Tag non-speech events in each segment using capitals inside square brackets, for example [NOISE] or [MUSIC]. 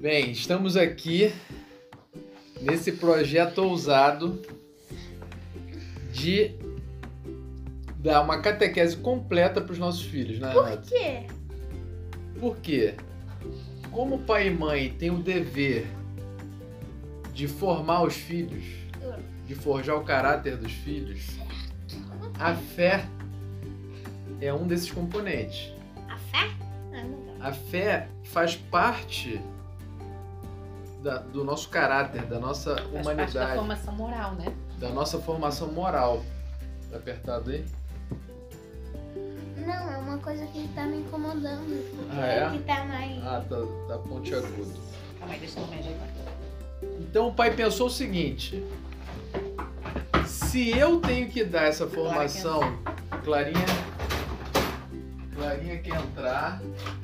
Bem, estamos aqui nesse projeto ousado de dar uma catequese completa para os nossos filhos, né, Por Renata? quê? Por quê? Como pai e mãe têm o dever de formar os filhos, de forjar o caráter dos filhos, a fé é um desses componentes. A fé? Ah. A fé faz parte da- do nosso caráter, da nossa Faz parte da humanidade, formação moral, né? da nossa formação moral. Tá apertado aí? Não, é uma coisa que tá me incomodando. Ah, é? Que tá mais. Ah, tá, tá pontiagudo. Calma aí, deixa eu me ajeitar. Então o pai pensou o seguinte: se eu tenho que dar essa formação, Clarinha, Clarinha quer entrar, quer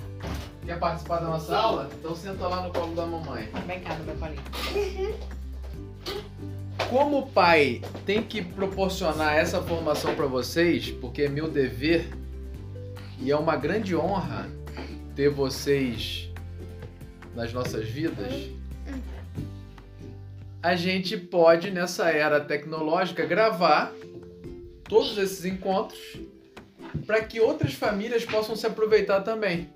participar da nossa aula? Então senta lá no colo da mamãe. Vem cá no meu colinho. [LAUGHS] Como o pai tem que proporcionar essa formação para vocês, porque é meu dever e é uma grande honra ter vocês nas nossas vidas, a gente pode, nessa era tecnológica, gravar todos esses encontros para que outras famílias possam se aproveitar também.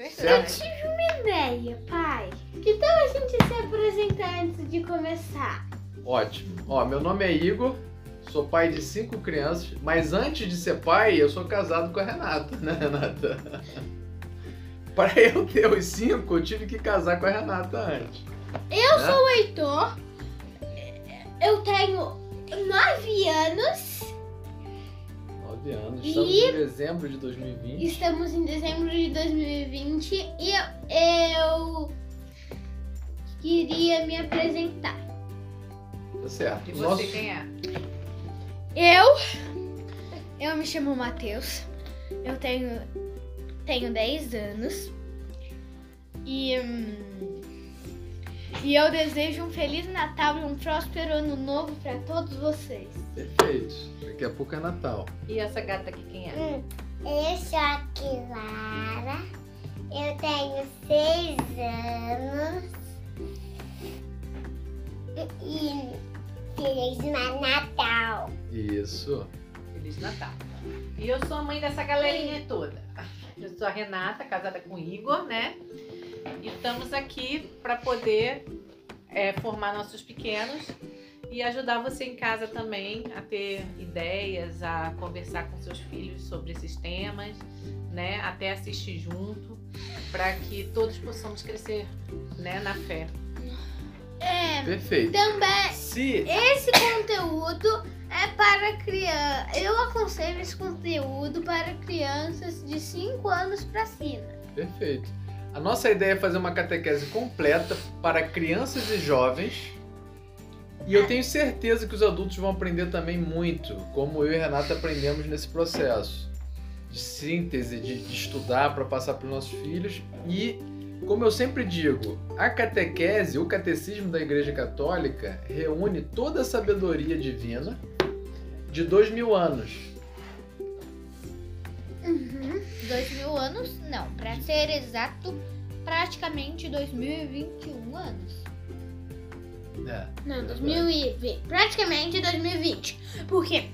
Eu Certo? tive uma ideia, pai. Que tal a gente se apresentar antes de começar? Ótimo. Ó, meu nome é Igor, sou pai de cinco crianças, mas antes de ser pai, eu sou casado com a Renata, né, Renata? [LAUGHS] Para eu ter os cinco, eu tive que casar com a Renata antes. Eu né? sou o Heitor. Eu tenho nove anos. Nove anos. E- Estamos em dezembro de 2020. Estamos em dezembro de 2020 e eu, eu queria me apresentar. Tá certo. E você, nosso- quem é? Eu, eu me chamo Matheus. Eu tenho tenho 10 anos. E hum, e eu desejo um feliz Natal e um próspero ano novo para todos vocês. Perfeito. Daqui a pouco é Natal. E essa gata aqui, quem é? Eu sou a Clara, eu tenho seis anos e Feliz Natal. Isso. Feliz Natal. E eu sou a mãe dessa galerinha toda. Eu sou a Renata, casada com o Igor, né? E estamos aqui para poder é, formar nossos pequenos e ajudar você em casa também a ter ideias, a conversar com seus filhos sobre esses temas, né? Até assistir junto, para que todos possamos crescer, né, na fé. É, Perfeito. também Se esse conteúdo é para criança. Eu aconselho esse conteúdo para crianças de 5 anos para cima. Perfeito. A nossa ideia é fazer uma catequese completa para crianças e jovens. E eu tenho certeza que os adultos vão aprender também muito, como eu e Renata aprendemos nesse processo de síntese, de, de estudar para passar para os nossos filhos. E, como eu sempre digo, a catequese, o catecismo da Igreja Católica, reúne toda a sabedoria divina de dois mil anos. Dois mil anos? Não, para ser exato, praticamente 2021 anos. É, Não, verdade. 2020. Praticamente 2020. Porque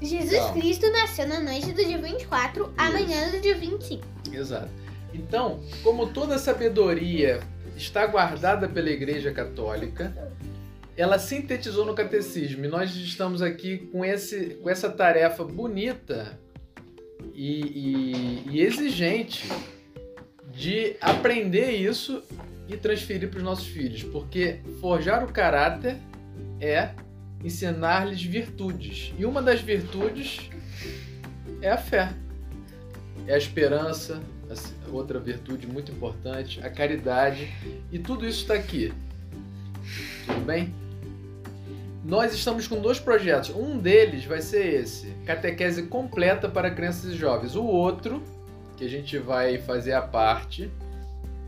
Jesus Então. Cristo nasceu na noite do dia 24, amanhã do dia 25. Exato. Então, como toda sabedoria está guardada pela Igreja Católica, ela sintetizou no catecismo e nós estamos aqui com, esse, com essa tarefa bonita e, e- e exigente de aprender isso e transferir para os nossos filhos, porque forjar o caráter é ensinar-lhes virtudes e uma das virtudes é a fé, é a esperança, outra virtude muito importante, a caridade e tudo isso está aqui. Tudo bem? Nós estamos com dois projetos. Um deles vai ser esse, catequese completa para crianças e jovens. O outro, que a gente vai fazer à parte,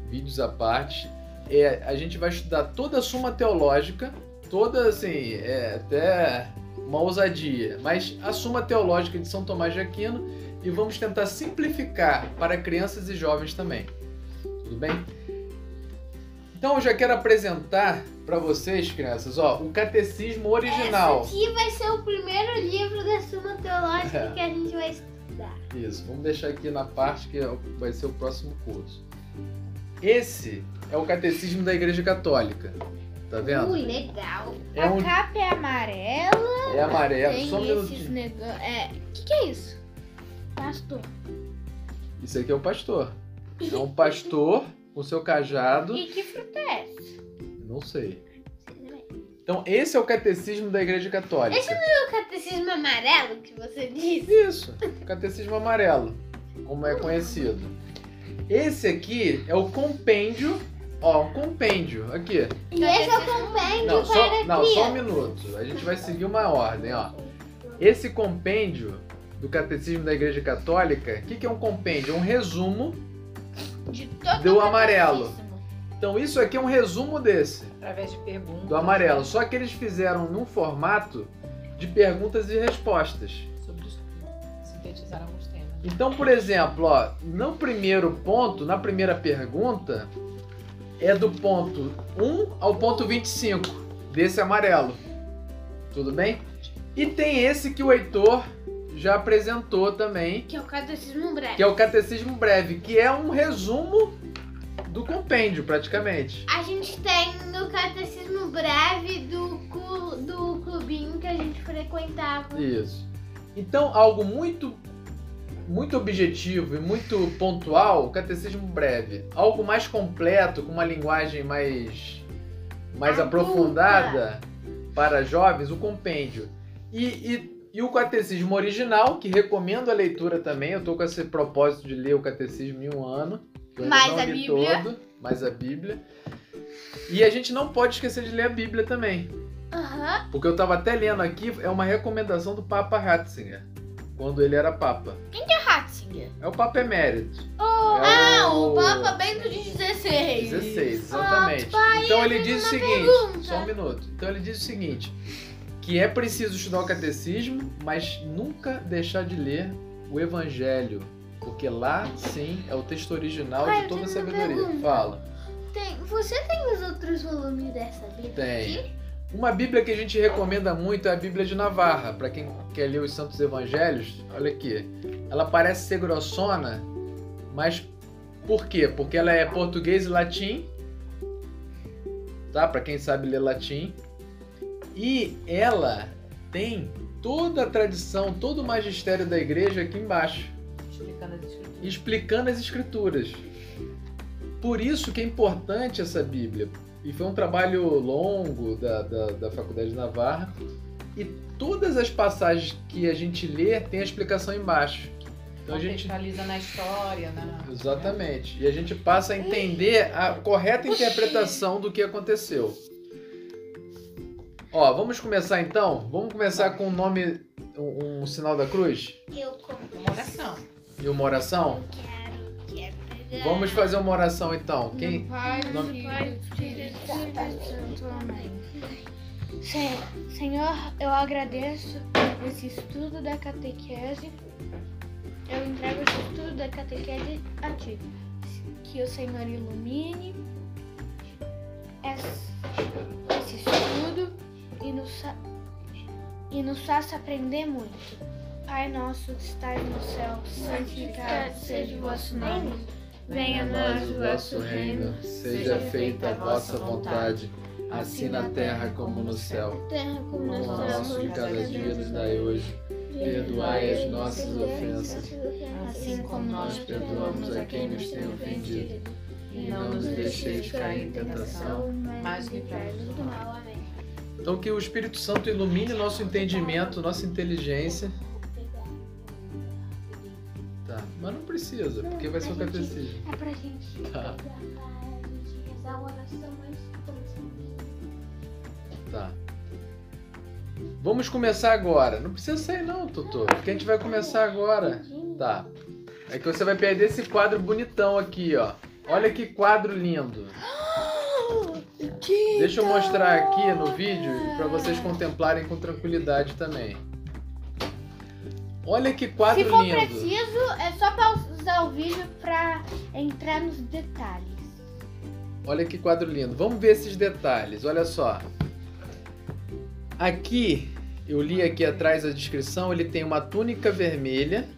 vídeos à parte, é a gente vai estudar toda a suma teológica, toda assim, é até uma ousadia, mas a suma teológica de São Tomás de Aquino e vamos tentar simplificar para crianças e jovens também. Tudo bem? Então eu já quero apresentar para vocês, crianças, ó, o catecismo original. Esse aqui vai ser o primeiro livro da Suma Teológica É. que a gente vai estudar. Isso, vamos deixar aqui na parte que é vai ser o próximo curso. Esse é o catecismo da Igreja Católica. Tá vendo? Ui, legal. É a um- capa é amarela. É amarelo, tem só um minutinho. negócios. É. O que, que é isso? Pastor. Isso aqui é o pastor. É um pastor com seu cajado. E que fruta é essa? Não sei. Então, esse é o catecismo da Igreja Católica. O catecismo amarelo que você disse. Isso, catecismo amarelo, como é conhecido. Esse aqui é o compêndio. Ó, um compêndio. Aqui. E esse é o compêndio Não, para só, não, só um criança. minuto. A gente vai seguir uma ordem, ó. Esse compêndio do Catecismo da Igreja Católica, o que, que é um compêndio? É um resumo. De todo Do amarelo. Então, isso aqui é um resumo desse, Através de perguntas. do amarelo. Só que eles fizeram num formato de perguntas e respostas. Sobre os sintetizar alguns temas. Então, por exemplo, ó, no primeiro ponto, na primeira pergunta, é do ponto 1 ao ponto 25 desse amarelo. Tudo bem? E tem esse que o Heitor já apresentou também, Que é o catecismo breve. que é o Catecismo Breve, que é um resumo do compêndio, praticamente. A gente tem no catecismo breve do, do clubinho que a gente frequentava. Isso. Então, algo muito muito objetivo e muito pontual, o catecismo breve. Algo mais completo, com uma linguagem mais mais Adulta. aprofundada para jovens, o compêndio. E, e, e o catecismo original, que recomendo a leitura também. Eu estou com esse propósito de ler o catecismo em um ano. Eu Mais não a li Bíblia. Todo, mais a Bíblia. E a gente não pode esquecer de ler a Bíblia também. Aham. Porque eu tava até lendo aqui, é uma recomendação do Papa Ratzinger, quando ele era Papa. Que é Ratzinger? É o Papa Emérito. Oh, É ah, o- o Papa Bento XVI. 16, exatamente. pai, então ele diz o seguinte, pergunta. só um minuto. Então ele diz o seguinte, que é preciso estudar o catecismo, mas nunca deixar de ler o Evangelho, porque lá sim é o texto original de toda a sabedoria. pergunta. Fala. Tem, você tem os outros volumes dessa Bíblia? Tem. aqui? Uma Bíblia que a gente recomenda muito é a Bíblia de Navarra, para quem quer ler os Santos Evangelhos. Olha aqui, ela parece ser grossona, mas por quê? Porque ela é português e latim, tá? Para quem sabe ler latim. E ela tem toda a tradição, todo o magistério da igreja aqui embaixo, Explicando as escrituras. explicando as escrituras. Por isso que é importante essa Bíblia. E foi um trabalho longo da, da, da Faculdade de Navarra. E todas as passagens que a gente lê tem a explicação embaixo. Então a gente. Na história, na... Exatamente. E a gente passa a entender a correta interpretação do que aconteceu. Ó, vamos começar então? Vamos começar com o nome, um, um sinal da cruz Eu como. Uma oração. E uma oração? Quero, quero pegar. Vamos fazer uma oração então. Quem? Pai. Se- Senhor, eu agradeço esse estudo da catequese. Eu entrego esse estudo da catequese a Ti. Que o Senhor ilumine esse, estudo e nos, e nos faça aprender muito. Pai nosso que estás no céu, santificado seja o vosso nome. Venha a nós o vosso reino. seja feita a vossa vontade, assim na terra como no céu. Terra como O nós pão nosso de cada dia nos dai hoje. Perdoai as nossas ofensas, assim como nós perdoamos a quem nos tem ofendido. E não nos deixeis cair em tentação, mas livrai-nos do mal. Amém. Então que o Espírito Santo ilumine nosso entendimento, nossa inteligência. Mas não precisa, porque vai ser o catecismo. É pra gente Tá, pegar a gente rezar a oração tá. Vamos começar agora. Não precisa sair não, Totô, porque a gente vai começar agora. Tá. É que você vai perder esse quadro bonitão aqui, ó. Olha que quadro lindo. Deixa eu mostrar aqui no vídeo para vocês contemplarem com tranquilidade também. Olha que quadro Se for lindo. preciso, é só pausar o vídeo pra entrar nos detalhes. Olha que quadro lindo. Vamos ver esses detalhes. Olha só. Aqui, eu li aqui atrás a descrição, ele tem uma túnica vermelha.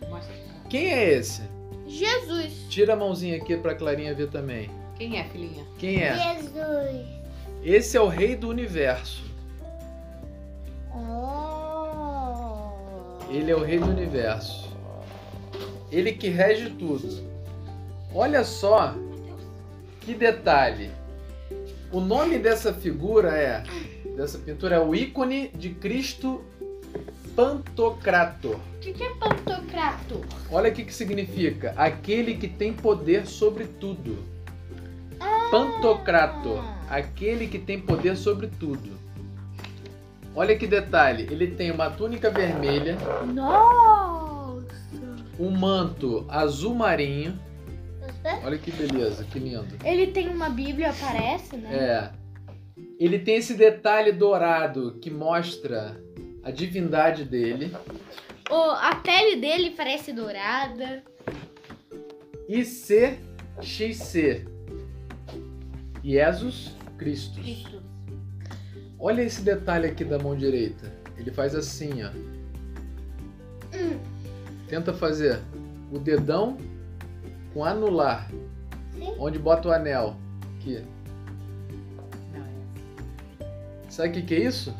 Quem é esse? Jesus. Tira a mãozinha aqui pra Clarinha ver também. Quem é, filhinha? Quem é? Jesus. Esse é o rei do universo. Oh. Ele é o rei do universo. Ele que rege tudo. Olha só que detalhe. O nome dessa figura é dessa pintura é o ícone de Cristo Pantocrator. O que, que é pantocrato? Olha o que, que significa. Aquele que tem poder sobre tudo. Pantocrator. Aquele que tem poder sobre tudo. Olha que detalhe. Ele tem uma túnica vermelha, Nossa. Um manto azul marinho. Olha que beleza, que lindo. Ele tem uma Bíblia, parece, né? É. Ele tem esse detalhe dourado que mostra a divindade dele. O, a pele dele parece dourada. ICXC. Jesus Cristo. Cristo. Olha esse detalhe aqui da mão direita. Ele faz assim, ó. Tenta fazer o dedão com anular. Sim. Onde bota o anel. Aqui. Não, é. Sabe o que, que é isso?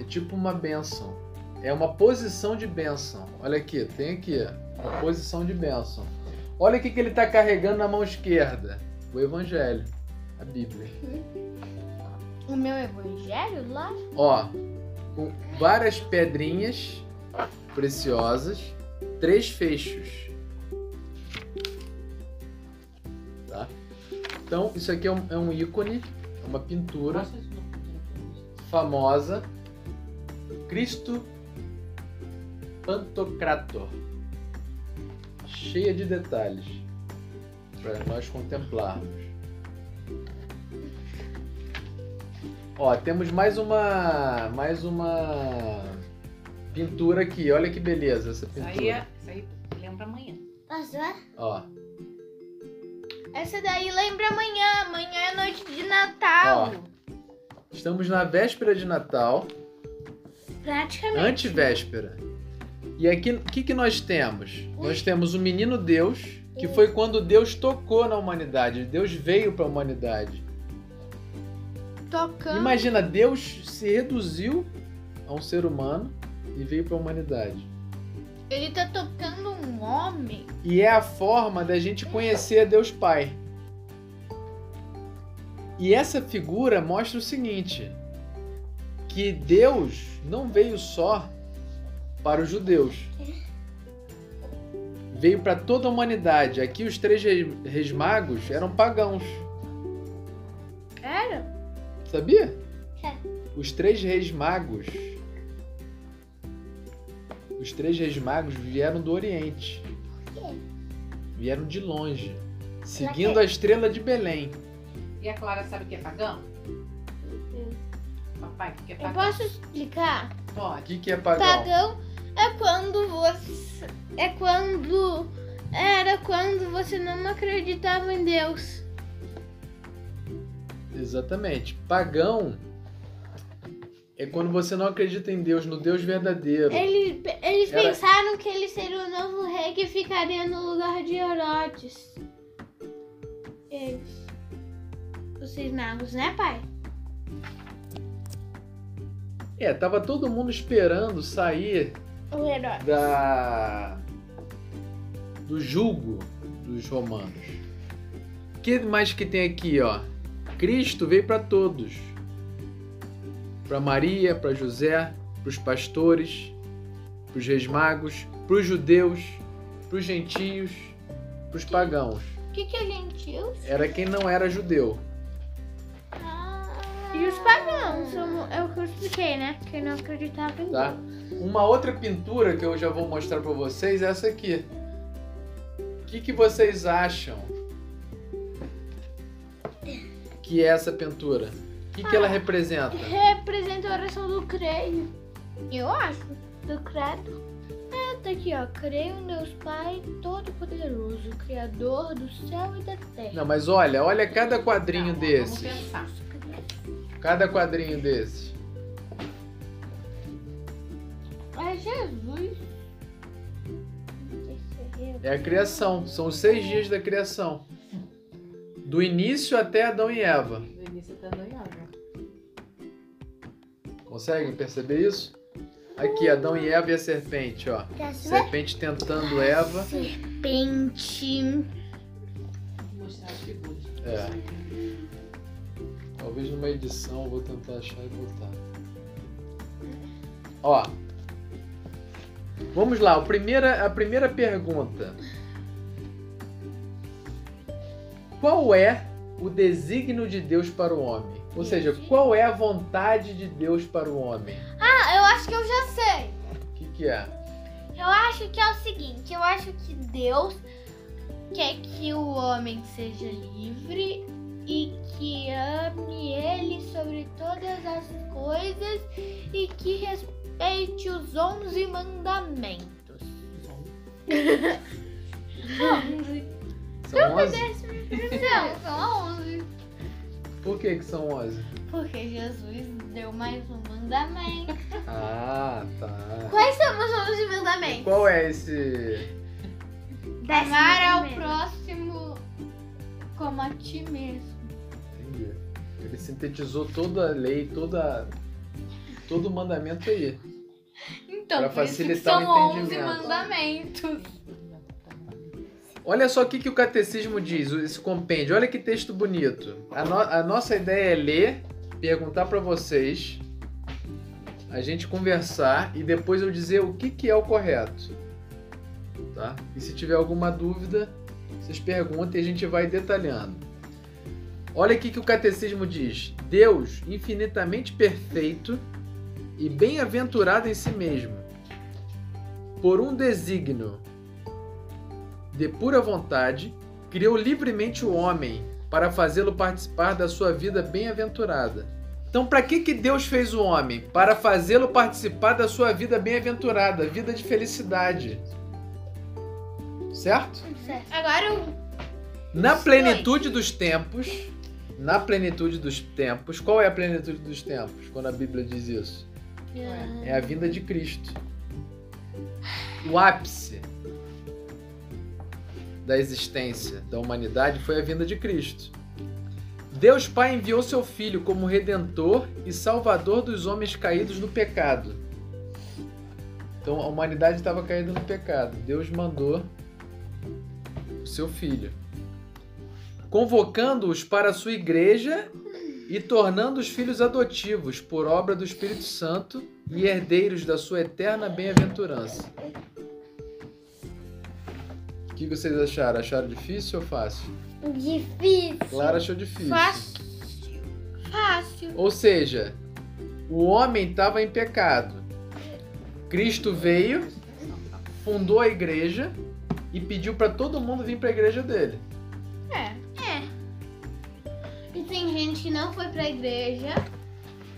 É tipo uma benção. É uma posição de benção. Olha aqui, tem aqui, uma posição de benção. Olha o que, que ele está carregando na mão esquerda. O Evangelho, a Bíblia. O meu evangelho lá? Ó, com várias pedrinhas preciosas, três fechos. Tá? Então, isso aqui é um, é um ícone, é uma pintura famosa Cristo Pantocrator. Cheia de detalhes para nós contemplarmos. Ó, temos mais uma mais uma pintura aqui. Olha que beleza essa Isso aí, pintura. é, isso aí lembra amanhã. Posso ver? Ó, Essa daí lembra amanhã. Amanhã é noite de Natal. estamos na véspera de Natal. Praticamente. Antivéspera. E aqui, o que, que nós temos? Nós temos o menino Deus, que foi quando Deus tocou na humanidade. Deus veio para a humanidade. Tocando. Imagina, Deus se reduziu a um ser humano e veio para a humanidade. Ele tá tocando um homem. E é a forma da gente conhecer Deus Pai. E essa figura mostra o seguinte: que Deus não veio só para os judeus. Veio para toda a humanidade. Aqui os três re- reis magos eram pagãos. Era? Sabia? É. Os três reis magos. Os três reis magos vieram do Oriente. quê? Vieram de longe, seguindo a estrela de Belém. E a Clara sabe o que é pagão? Papai, o que é Eu pagão? posso explicar? O Pode. que, que é pagão? Pagão é quando você. É quando. Era quando você não acreditava em Deus. Exatamente. Pagão é quando você não acredita em Deus, no Deus verdadeiro. Eles, eles Era- pensaram que ele seria o novo rei que ficaria no lugar de Herodes. Eles. Os seis magos, né, pai? É, tava todo mundo esperando sair O Herodes. da do julgo dos romanos. O que mais que tem aqui, ó? Cristo veio para todos. Para Maria, para José, para os pastores, para os reis magos, para os judeus, para os gentios, para os pagãos. O que, que é gentios? Era quem não era judeu. E os pagãos, são- é o que eu expliquei, né? Que não acreditava em Tá? Deus. Uma outra pintura que eu já vou mostrar para vocês é essa aqui. O que, que vocês acham que é essa pintura? O que, que ela representa? Representa a oração do creio. Eu acho. Do credo. É tá aqui, ó. Creio em Deus Pai Todo-Poderoso, Criador do céu e da terra. Não, mas olha, olha cada quadrinho Tá, desse. Vamos pensar. Cada quadrinho desse. É Jesus. É a criação. São os seis dias da criação. Do início até Adão e Eva. Conseguem perceber isso? Aqui, Adão e Eva e a serpente, ó. Serpente tentando Eva. Serpente. Vou mostrar as figuras. É. Talvez numa edição eu vou tentar achar e botar. Ó. Vamos lá, a primeira, a primeira pergunta. Qual é o desígnio de Deus para o homem? Ou seja, qual é a vontade de Deus para o homem? Ah, eu acho que eu já sei. O que, que é? Eu acho que é o seguinte, eu acho que Deus quer que o homem seja livre e que ame ele sobre todas as coisas e que respeite os onze mandamentos. Onze. [LAUGHS] São 11? Não, são onze. Por que, que são 11? Porque Jesus deu mais um mandamento. [LAUGHS] Ah, tá. Quais são os onze mandamentos? Qual é esse. Amar ao próximo como a ti mesmo. Entendi. Ele sintetizou toda a lei, toda, todo o mandamento aí. Então, Pra por isso que facilitar o são onze entendimento. mandamentos. Olha só o que, que o catecismo diz, esse compêndio. Olha que texto bonito. A, no- a nossa ideia é ler, perguntar pra vocês, a gente conversar e depois eu dizer o que, que é o correto. Tá? E se tiver alguma dúvida, vocês perguntem e a gente vai detalhando. Olha aqui que o catecismo diz: Deus, infinitamente perfeito e bem-aventurado em si mesmo, por um desígnio de pura vontade, criou livremente o homem para fazê-lo participar da sua vida bem-aventurada. Então, para que, que Deus fez o homem? Para fazê-lo participar da sua vida bem-aventurada, vida de felicidade. Certo? Agora eu. Na plenitude dos tempos, na plenitude dos tempos, qual é a plenitude dos tempos quando a Bíblia diz isso? É a vinda de Cristo. O ápice da existência da humanidade foi a vinda de Cristo. Deus Pai enviou seu Filho como redentor e salvador dos homens caídos no pecado. Então a humanidade estava caída no pecado. Deus mandou o seu Filho, convocando-os para a sua igreja e tornando os filhos adotivos por obra do Espírito Santo e herdeiros da sua eterna bem-aventurança. O que vocês acharam? Acharam difícil ou fácil? Difícil. Clara achou difícil. Fácil. Fácil. Ou seja, o homem estava em pecado. Cristo veio, fundou a igreja e pediu para todo mundo vir para a igreja dele. É. E tem gente que não foi pra igreja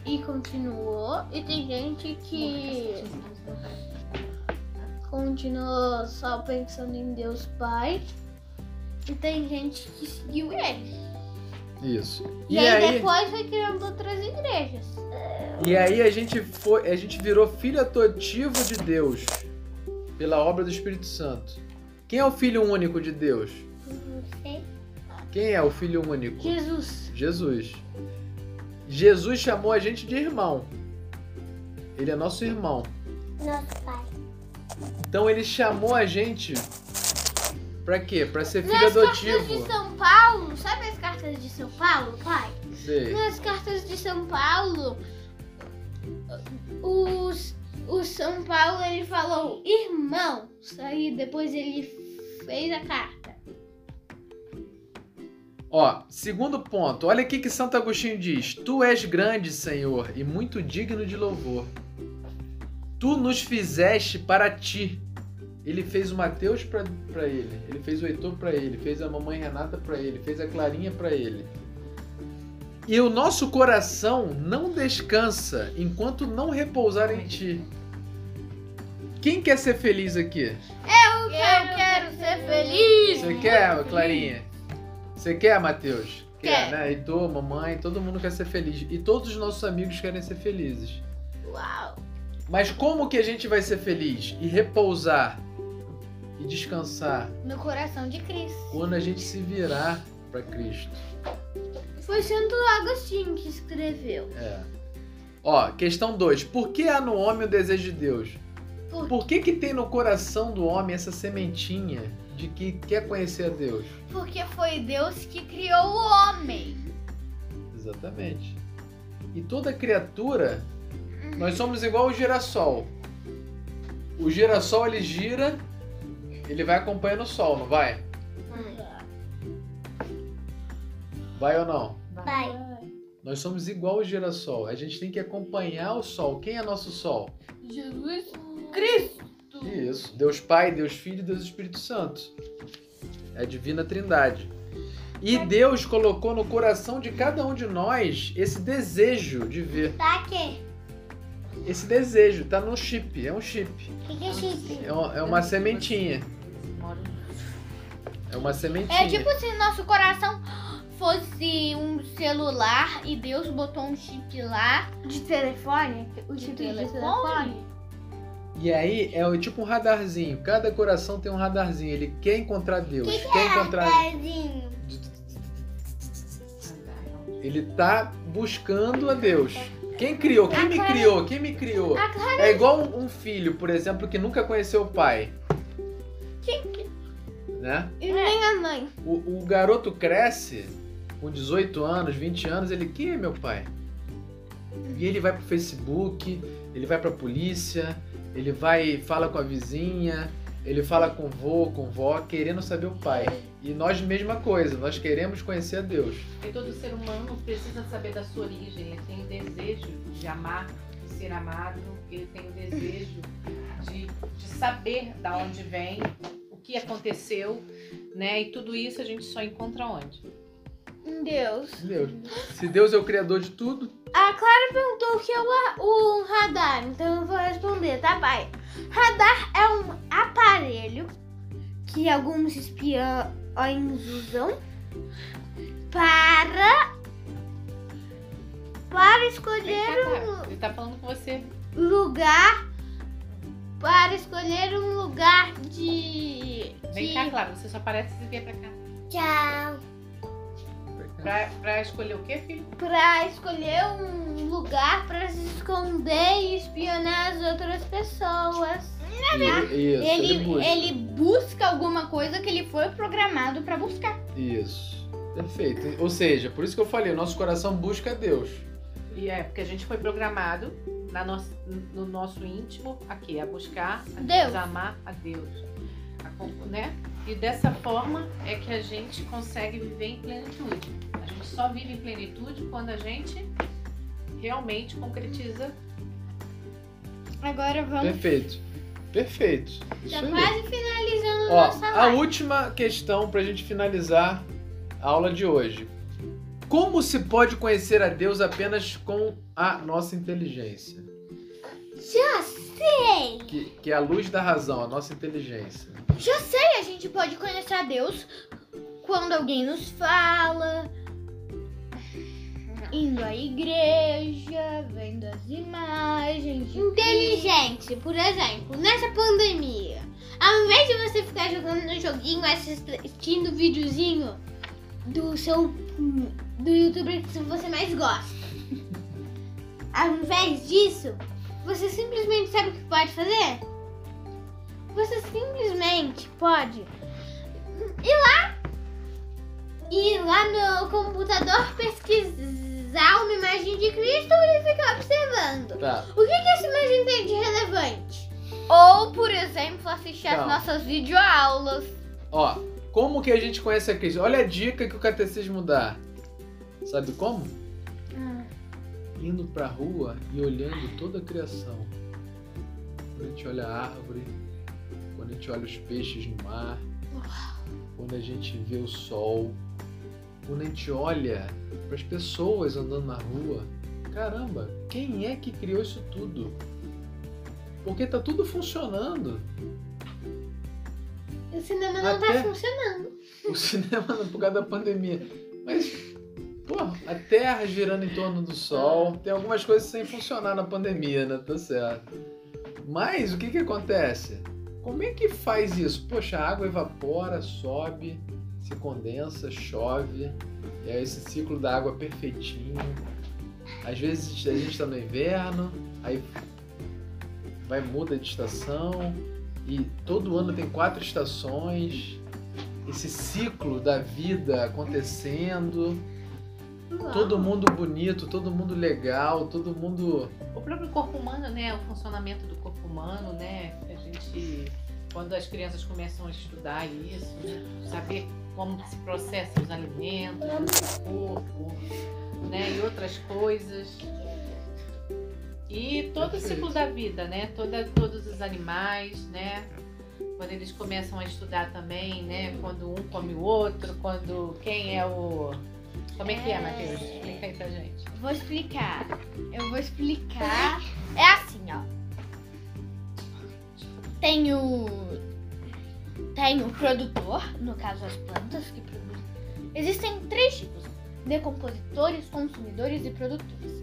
e continuou. E tem gente que continuou só pensando em Deus Pai. E tem gente que seguiu ele. Isso. E, aí, depois foi criando outras igrejas. E aí a gente foi, a gente virou filho adotivo de Deus pela obra do Espírito Santo. Quem é o filho único de Deus? Não sei. Quem é o filho único? Jesus. Jesus. Jesus chamou a gente de irmão. Ele é nosso irmão. Nosso pai. Então ele chamou a gente pra quê? Pra ser filho Nas cartas de adotivo. São Paulo, sabe as cartas de São Paulo, pai? Sei. Nas cartas de São Paulo, os, o São Paulo ele falou irmãos, aí depois ele fez a carta. Ó, segundo ponto. Olha aqui que Santo Agostinho diz: Tu és grande, Senhor, e muito digno de louvor. Tu nos fizeste para ti. Ele fez o Mateus para ele, ele fez o Heitor para ele, fez a mamãe Renata para ele, fez a Clarinha para ele. E o nosso coração não descansa enquanto não repousar em ti. Quem quer ser feliz aqui? Eu quero, ser feliz. Você quer, Clarinha? Você quer, Matheus? Quer. né? Heitor, mamãe, todo mundo quer ser feliz. E todos os nossos amigos querem ser felizes. Uau. Mas como que a gente vai ser feliz e repousar e descansar No coração de Cristo. quando a gente se virar para Cristo? Foi Santo Agostinho que escreveu. É. Ó, questão 2. Por que há no homem o desejo de Deus? Por- Por que que tem no coração do homem essa sementinha de que quer conhecer a Deus? Porque foi Deus que criou o homem. Exatamente. E toda criatura, nós somos igual o girassol. O girassol ele gira, ele vai acompanhando o sol, não vai? Vai ou não? Vai. Nós somos igual o girassol. A gente tem que acompanhar o sol. Quem é nosso sol? Jesus Cristo. Isso. Deus Pai, Deus Filho e Deus Espírito Santo. É a divina trindade. E Deus colocou no coração de cada um de nós esse desejo de ver. Tá aqui. Esse desejo tá no chip, é um chip. O que, que é chip? É uma, é uma sementinha. É uma sementinha. É tipo se nosso coração fosse um celular e Deus botou um chip lá. De telefone? O De chip telefone? de telefone? E aí é o- tipo um radarzinho. Cada coração tem um radarzinho. Ele quer encontrar Deus. quer encontrar. Pezinho. Ele tá buscando a Deus. Quem criou? Quem me criou? Quem me criou? É igual um, um filho, por exemplo, que nunca conheceu o pai. Né? E nem a mãe. O, o garoto cresce com 18 anos, 20 anos, ele quem é meu pai? E ele vai pro Facebook, ele vai pra polícia, ele vai fala com a vizinha, ele fala com vô, com vó, querendo saber o pai. E nós mesma coisa, nós queremos conhecer a Deus. E todo ser humano precisa saber da sua origem. Ele tem o desejo de amar, de ser amado. Ele tem o desejo de, de saber da onde vem, o que aconteceu, né? E tudo isso a gente só encontra onde? Deus. Deus. Se Deus é o criador de tudo, A Clara perguntou o que é o, radar, então eu vou responder, tá, pai? Radar é um aparelho que alguns espiões usam para para escolher Clara. Ele tá falando com você. um lugar para escolher um lugar de Vem de- cá, Clara. Você só parece se vier pra cá. Tchau. Pra, pra escolher o quê, filho? para escolher um lugar para se esconder e espionar as outras pessoas. isso, ele, Ele, busca. ele busca alguma coisa que ele foi programado pra buscar. Isso. Perfeito. Ou seja, por isso que eu falei, o nosso coração busca Deus. E é porque a gente foi programado na nossa, no nosso íntimo aqui, a buscar, a Deus. amar a Deus. A né? E dessa forma é que a gente consegue viver em plenitude. A gente só vive em plenitude quando a gente realmente concretiza. Agora vamos. Perfeito. Perfeito. Isso Tá quase finalizando Ó, nossa a live. última questão pra gente finalizar a aula de hoje. Como se pode conhecer a Deus apenas com a nossa inteligência? Já sei! Que, que é a luz da razão, a nossa inteligência. Já sei, a gente pode conhecer a Deus quando alguém nos fala, indo à igreja, vendo as imagens. Inteligente, por exemplo, nessa pandemia, ao invés de você ficar jogando no joguinho, assistindo videozinho do seu do youtuber que você mais gosta, ao invés disso, você simplesmente sabe o que pode fazer? Você simplesmente pode ir lá ir lá no computador pesquisar uma imagem de Cristo e ficar observando. Tá. O que, que essa imagem tem de relevante? Ou, por exemplo, assistir Não. as nossas videoaulas. Ó, como que a gente conhece a Cristo? Olha a dica que o catecismo dá. Sabe como? Indo pra rua e olhando toda a criação. A gente olha a árvore, quando a gente olha os peixes no mar, quando a gente vê o sol, quando a gente olha para as pessoas andando na rua. Caramba, quem é que criou isso tudo? Porque tá tudo funcionando. O cinema não Até- tá funcionando. O cinema por causa da pandemia. Mas, pô, a Terra girando em torno do Sol. Tem algumas coisas sem funcionar na pandemia, né? Tá certo. Mas o que que acontece? Como é que faz isso? Poxa, a água evapora, sobe, se condensa, chove. E aí esse ciclo da água perfeitinho. Às vezes a gente está no inverno, aí vai muda de estação e todo ano tem quatro estações. Esse ciclo da vida acontecendo, todo mundo bonito, todo mundo legal, todo mundo O próprio corpo humano, né? O funcionamento do corpo humano, né? Gente, quando as crianças começam a estudar isso, né? saber como se processa os alimentos, o corpo, né? E outras coisas. E todo o ciclo da vida, né? Toda, todos os animais, né? Quando eles começam a estudar também, né? Quando um come o outro, quando quem é o. Como é que é, Matheus? Explica aí pra gente. Vou explicar. Eu vou explicar. É assim, ó. Tem o. Tem o produtor, no caso as plantas que produzem. Existem três tipos: decompositores, consumidores e produtores.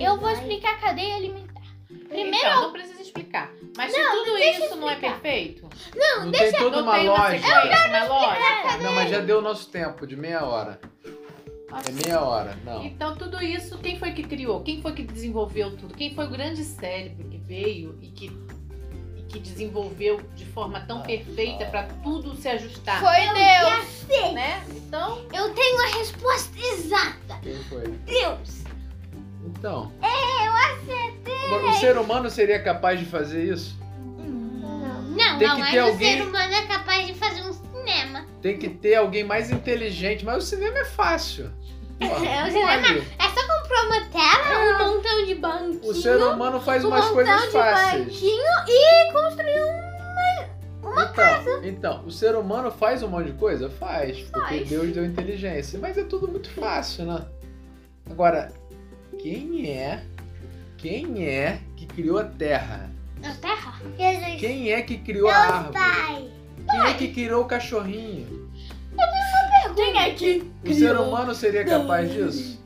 Eu vou explicar a cadeia alimentar. Primeiro, Então, não precisa explicar. Mas se tudo isso não é perfeito, Não, tem toda não uma tem uma lógica. sequência, uma lógica. Não, mas já deu o nosso tempo de meia hora. É meia hora, não. Então, tudo isso, quem foi que criou? Quem foi que desenvolveu tudo? Quem foi o grande cérebro que veio e que, que desenvolveu de forma tão perfeita para tudo se ajustar? foi Deus. Né? Então, Eu tenho a resposta exata. Quem foi? Deus. Então. É, Eu acertei. O ser humano seria capaz de fazer isso? Não, Tem não, que mas ter o alguém- ser humano é capaz de fazer um cinema. Tem que ter alguém mais inteligente, mas o cinema é fácil. Porra, [LAUGHS] É, o cinema-. É só comprar uma tela, um montão de banquinho. O ser humano faz um umas montão coisas de fáceis. banquinho e construir um. então, então, o ser humano faz um monte de coisa? Faz, porque Faz. Deus deu inteligência. Mas é tudo muito fácil, né? Agora, quem é? Quem é que criou a Terra? Na terra? Jesus. Quem é que criou a Deus árvore? Pai. Quem é que criou o cachorrinho? Quem é que O ser humano seria capaz disso?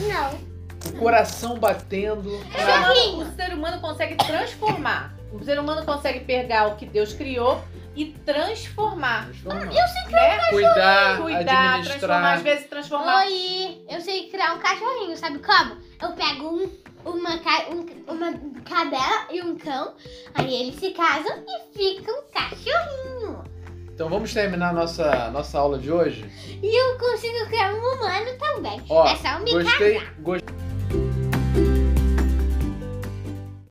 Não. O coração batendo. o ser humano- o ser humano consegue transformar. O ser humano consegue pegar o que Deus criou e transformar. Transformar. Né? Cuidar, Cuidar, transformar, às vezes transformar. Oi, eu sei criar um cachorrinho, sabe como? Eu pego um, uma, um- uma cadela e um cão, aí eles se casam e ficam cachorrinho. Então vamos terminar nossa, nossa aula de hoje? E eu consigo criar um humano também. Ó, é só me Gostei, gostei.